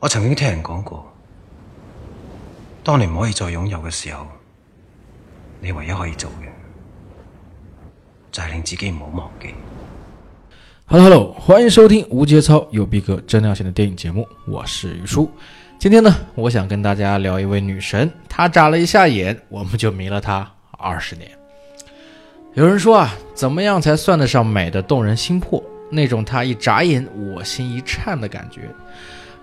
我曾經聽人講過，當你唔可以再擁有嘅時候，你唯一可以做嘅就係令自己唔好忘記。Hello Hello，欢迎收听无节操有逼格真亮线的电影节目，我是于叔。今天呢，我想跟大家聊一位女神，她眨了一下眼，我们就迷了她二十年。有人说啊，怎么样才算得上美的动人心魄？那种她一眨眼，我心一颤的感觉。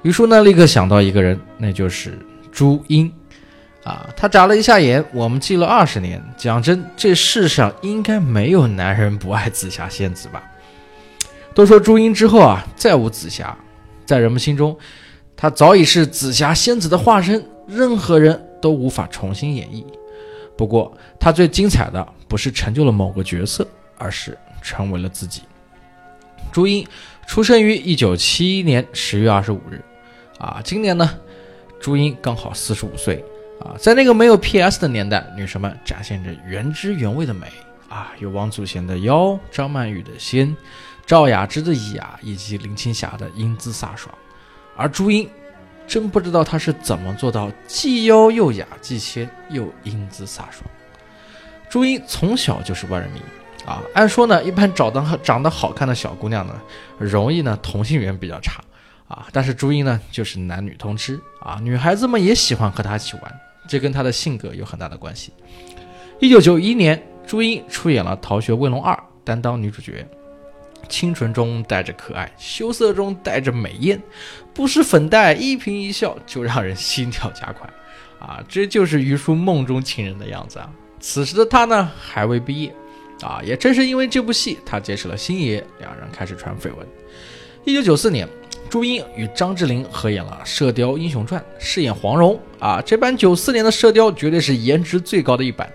于叔呢，立刻想到一个人，那就是朱茵。啊，她眨了一下眼，我们记了二十年。讲真，这世上应该没有男人不爱紫霞仙子吧？都说朱茵之后啊，再无紫霞，在人们心中，她早已是紫霞仙子的化身，任何人都无法重新演绎。不过，她最精彩的不是成就了某个角色，而是成为了自己。朱茵出生于一九七一年十月二十五日，啊，今年呢，朱茵刚好四十五岁，啊，在那个没有 PS 的年代，女神们展现着原汁原味的美，啊，有王祖贤的妖，张曼玉的仙。赵雅芝的雅以及林青霞的英姿飒爽，而朱茵真不知道她是怎么做到既妖又雅，既仙又英姿飒爽。朱茵从小就是万人迷啊，按说呢，一般长得长得好看的小姑娘呢，容易呢同性缘比较差啊，但是朱茵呢就是男女通吃啊，女孩子们也喜欢和她一起玩，这跟她的性格有很大的关系。一九九一年，朱茵出演了《逃学威龙二》，担当女主角。清纯中带着可爱，羞涩中带着美艳，不施粉黛，一颦一笑就让人 心跳加快，啊，这就是于叔梦中情人的样子啊！此时的他呢，还未毕业，啊，也正是因为这部戏，他结识了星爷，两人开始传绯闻。一九九四年，朱茵与张智霖合演了《射雕英雄传》，饰演黄蓉，啊，这版九四年的射雕绝对是颜值最高的一版。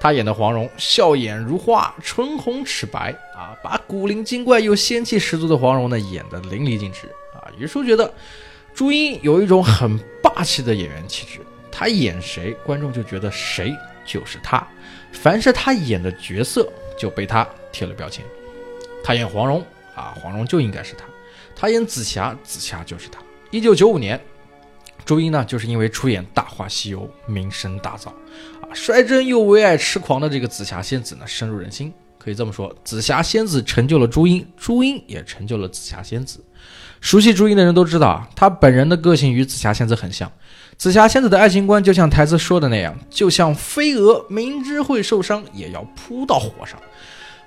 他演的黄蓉笑眼如花，唇红齿白啊，把古灵精怪又仙气十足的黄蓉呢演得淋漓尽致啊。于叔觉得朱茵有一种很霸气的演员气质，她演谁，观众就觉得谁就是她，凡是他演的角色就被他贴了标签。他演黄蓉啊，黄蓉就应该是他；他演紫霞，紫霞就是他。一九九五年。朱茵呢，就是因为出演《大话西游》名声大噪，啊，率真又为爱痴狂的这个紫霞仙子呢，深入人心。可以这么说，紫霞仙子成就了朱茵，朱茵也成就了紫霞仙子。熟悉朱茵的人都知道啊，她本人的个性与紫霞仙子很像。紫霞仙子的爱情观就像台词说的那样，就像飞蛾，明知会受伤，也要扑到火上。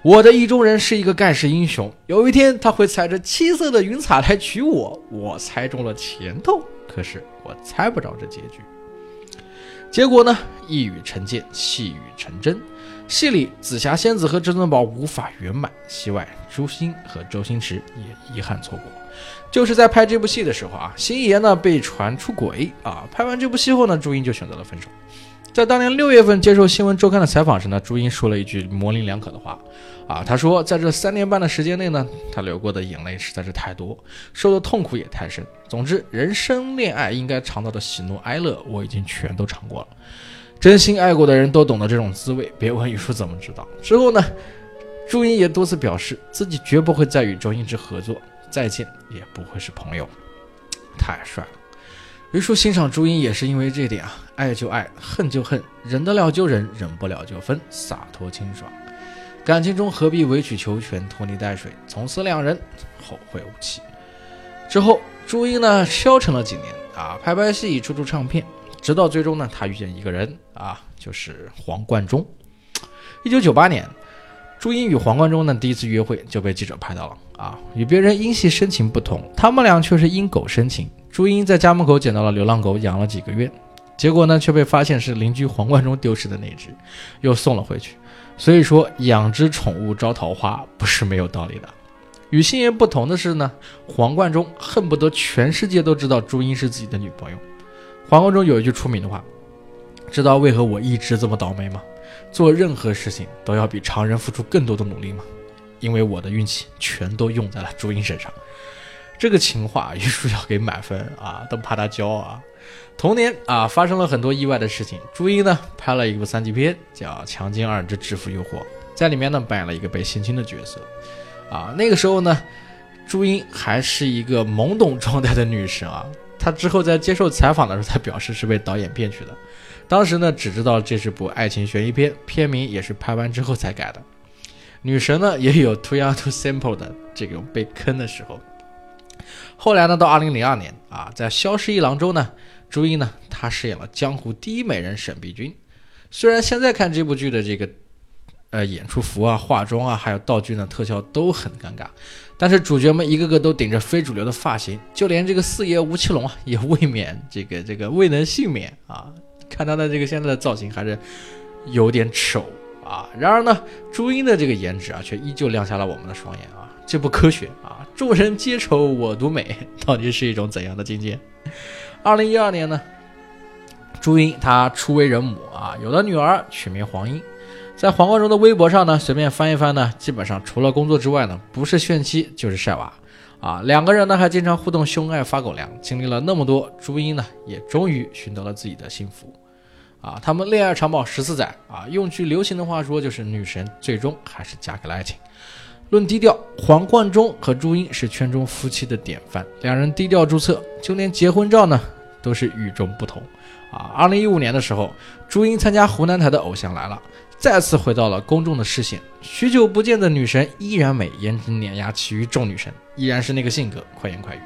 我的意中人是一个盖世英雄，有一天他会踩着七色的云彩来娶我，我猜中了前头。可是我猜不着这结局。结果呢？一语成谶，细语成真。戏里紫霞仙子和至尊宝无法圆满，戏外朱茵和周星驰也遗憾错过。就是在拍这部戏的时候啊，星爷呢被传出轨啊。拍完这部戏后呢，朱茵就选择了分手。在当年六月份接受《新闻周刊》的采访时呢，朱茵说了一句模棱两可的话，啊，她说在这三年半的时间内呢，她流过的眼泪实在是太多，受的痛苦也太深。总之，人生恋爱应该尝到的喜怒哀乐，我已经全都尝过了。真心爱过的人都懂得这种滋味，别问玉叔怎么知道。之后呢，朱茵也多次表示自己绝不会再与周星驰合作，再见也不会是朋友。太帅了。于叔欣赏朱茵也是因为这点啊，爱就爱，恨就恨，忍得了就忍，忍不了就分，洒脱清爽。感情中何必委曲求全，拖泥带水？从此两人后会无期。之后，朱茵呢消沉了几年啊，拍拍戏，出出唱片，直到最终呢，她遇见一个人啊，就是黄贯中。一九九八年，朱茵与黄贯中呢第一次约会就被记者拍到了啊，与别人因戏生情不同，他们俩却是因狗生情。朱茵在家门口捡到了流浪狗，养了几个月，结果呢却被发现是邻居黄贯中丢失的那只，又送了回去。所以说，养只宠物招桃花不是没有道理的。与星爷不同的是呢，黄贯中恨不得全世界都知道朱茵是自己的女朋友。黄贯中有一句出名的话：“知道为何我一直这么倒霉吗？做任何事情都要比常人付出更多的努力吗？因为我的运气全都用在了朱茵身上。”这个情话，玉叔要给满分啊，都怕他骄傲啊。同年啊，发生了很多意外的事情。朱茵呢，拍了一部三级片，叫《强奸二之制服诱惑》，在里面呢，扮演了一个被性侵的角色。啊，那个时候呢，朱茵还是一个懵懂状态的女神啊。她之后在接受采访的时候，她表示是被导演骗去的。当时呢，只知道这是部爱情悬疑片，片名也是拍完之后才改的。女神呢，也有 too young too simple 的这种被坑的时候。后来呢，到二零零二年啊，在《消失一郎》中呢，朱茵呢，她饰演了江湖第一美人沈碧君。虽然现在看这部剧的这个呃演出服啊、化妆啊，还有道具呢、特效都很尴尬，但是主角们一个个都顶着非主流的发型，就连这个四爷吴奇隆啊，也未免这个这个未能幸免啊。看他的这个现在的造型还是有点丑啊。然而呢，朱茵的这个颜值啊，却依旧亮瞎了我们的双眼啊。这不科学啊！众人皆丑我独美，到底是一种怎样的境界？二零一二年呢，朱茵她初为人母啊，有了女儿，取名黄英。在黄贯中的微博上呢，随便翻一翻呢，基本上除了工作之外呢，不是炫妻就是晒娃啊。两个人呢还经常互动秀爱发狗粮。经历了那么多，朱茵呢也终于寻得了自己的幸福啊。他们恋爱长跑十四载啊，用句流行的话说，就是女神最终还是嫁给了爱情。论低调，黄贯中和朱茵是圈中夫妻的典范，两人低调注册，就连结婚照呢都是与众不同啊。二零一五年的时候，朱茵参加湖南台的《偶像来了》。再次回到了公众的视线，许久不见的女神依然美，颜值碾压其余众女神，依然是那个性格，快言快语。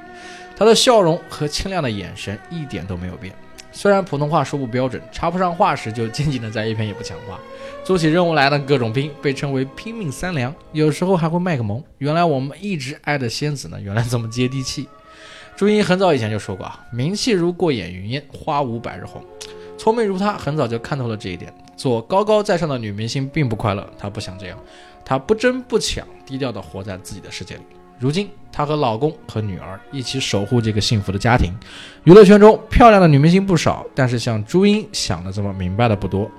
她的笑容和清亮的眼神一点都没有变。虽然普通话说不标准，插不上话时就静静的在一边也不讲话，做起任务来呢各种拼，被称为拼命三娘，有时候还会卖个萌。原来我们一直爱的仙子呢，原来这么接地气。朱茵很早以前就说过啊，名气如过眼云烟，花无百日红。聪明如她，很早就看透了这一点。做高高在上的女明星并不快乐，她不想这样，她不争不抢，低调的活在自己的世界里。如今，她和老公和女儿一起守护这个幸福的家庭。娱乐圈中漂亮的女明星不少，但是像朱茵想的这么明白的不多。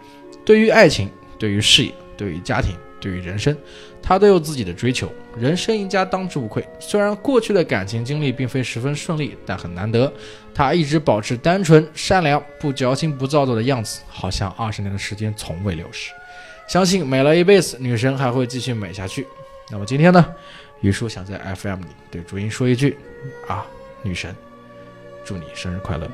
对于爱情，对于事业，对于家庭，对于人生，她都有自己的追求。人生赢家当之无愧。虽然过去的感情经历并非十分顺利，但很难得。她一直保持单纯、善良、不矫情、不造作的样子，好像二十年的时间从未流逝。相信美了一辈子，女神还会继续美下去。那么今天呢，于叔想在 FM 里对朱茵说一句：啊，女神，祝你生日快乐！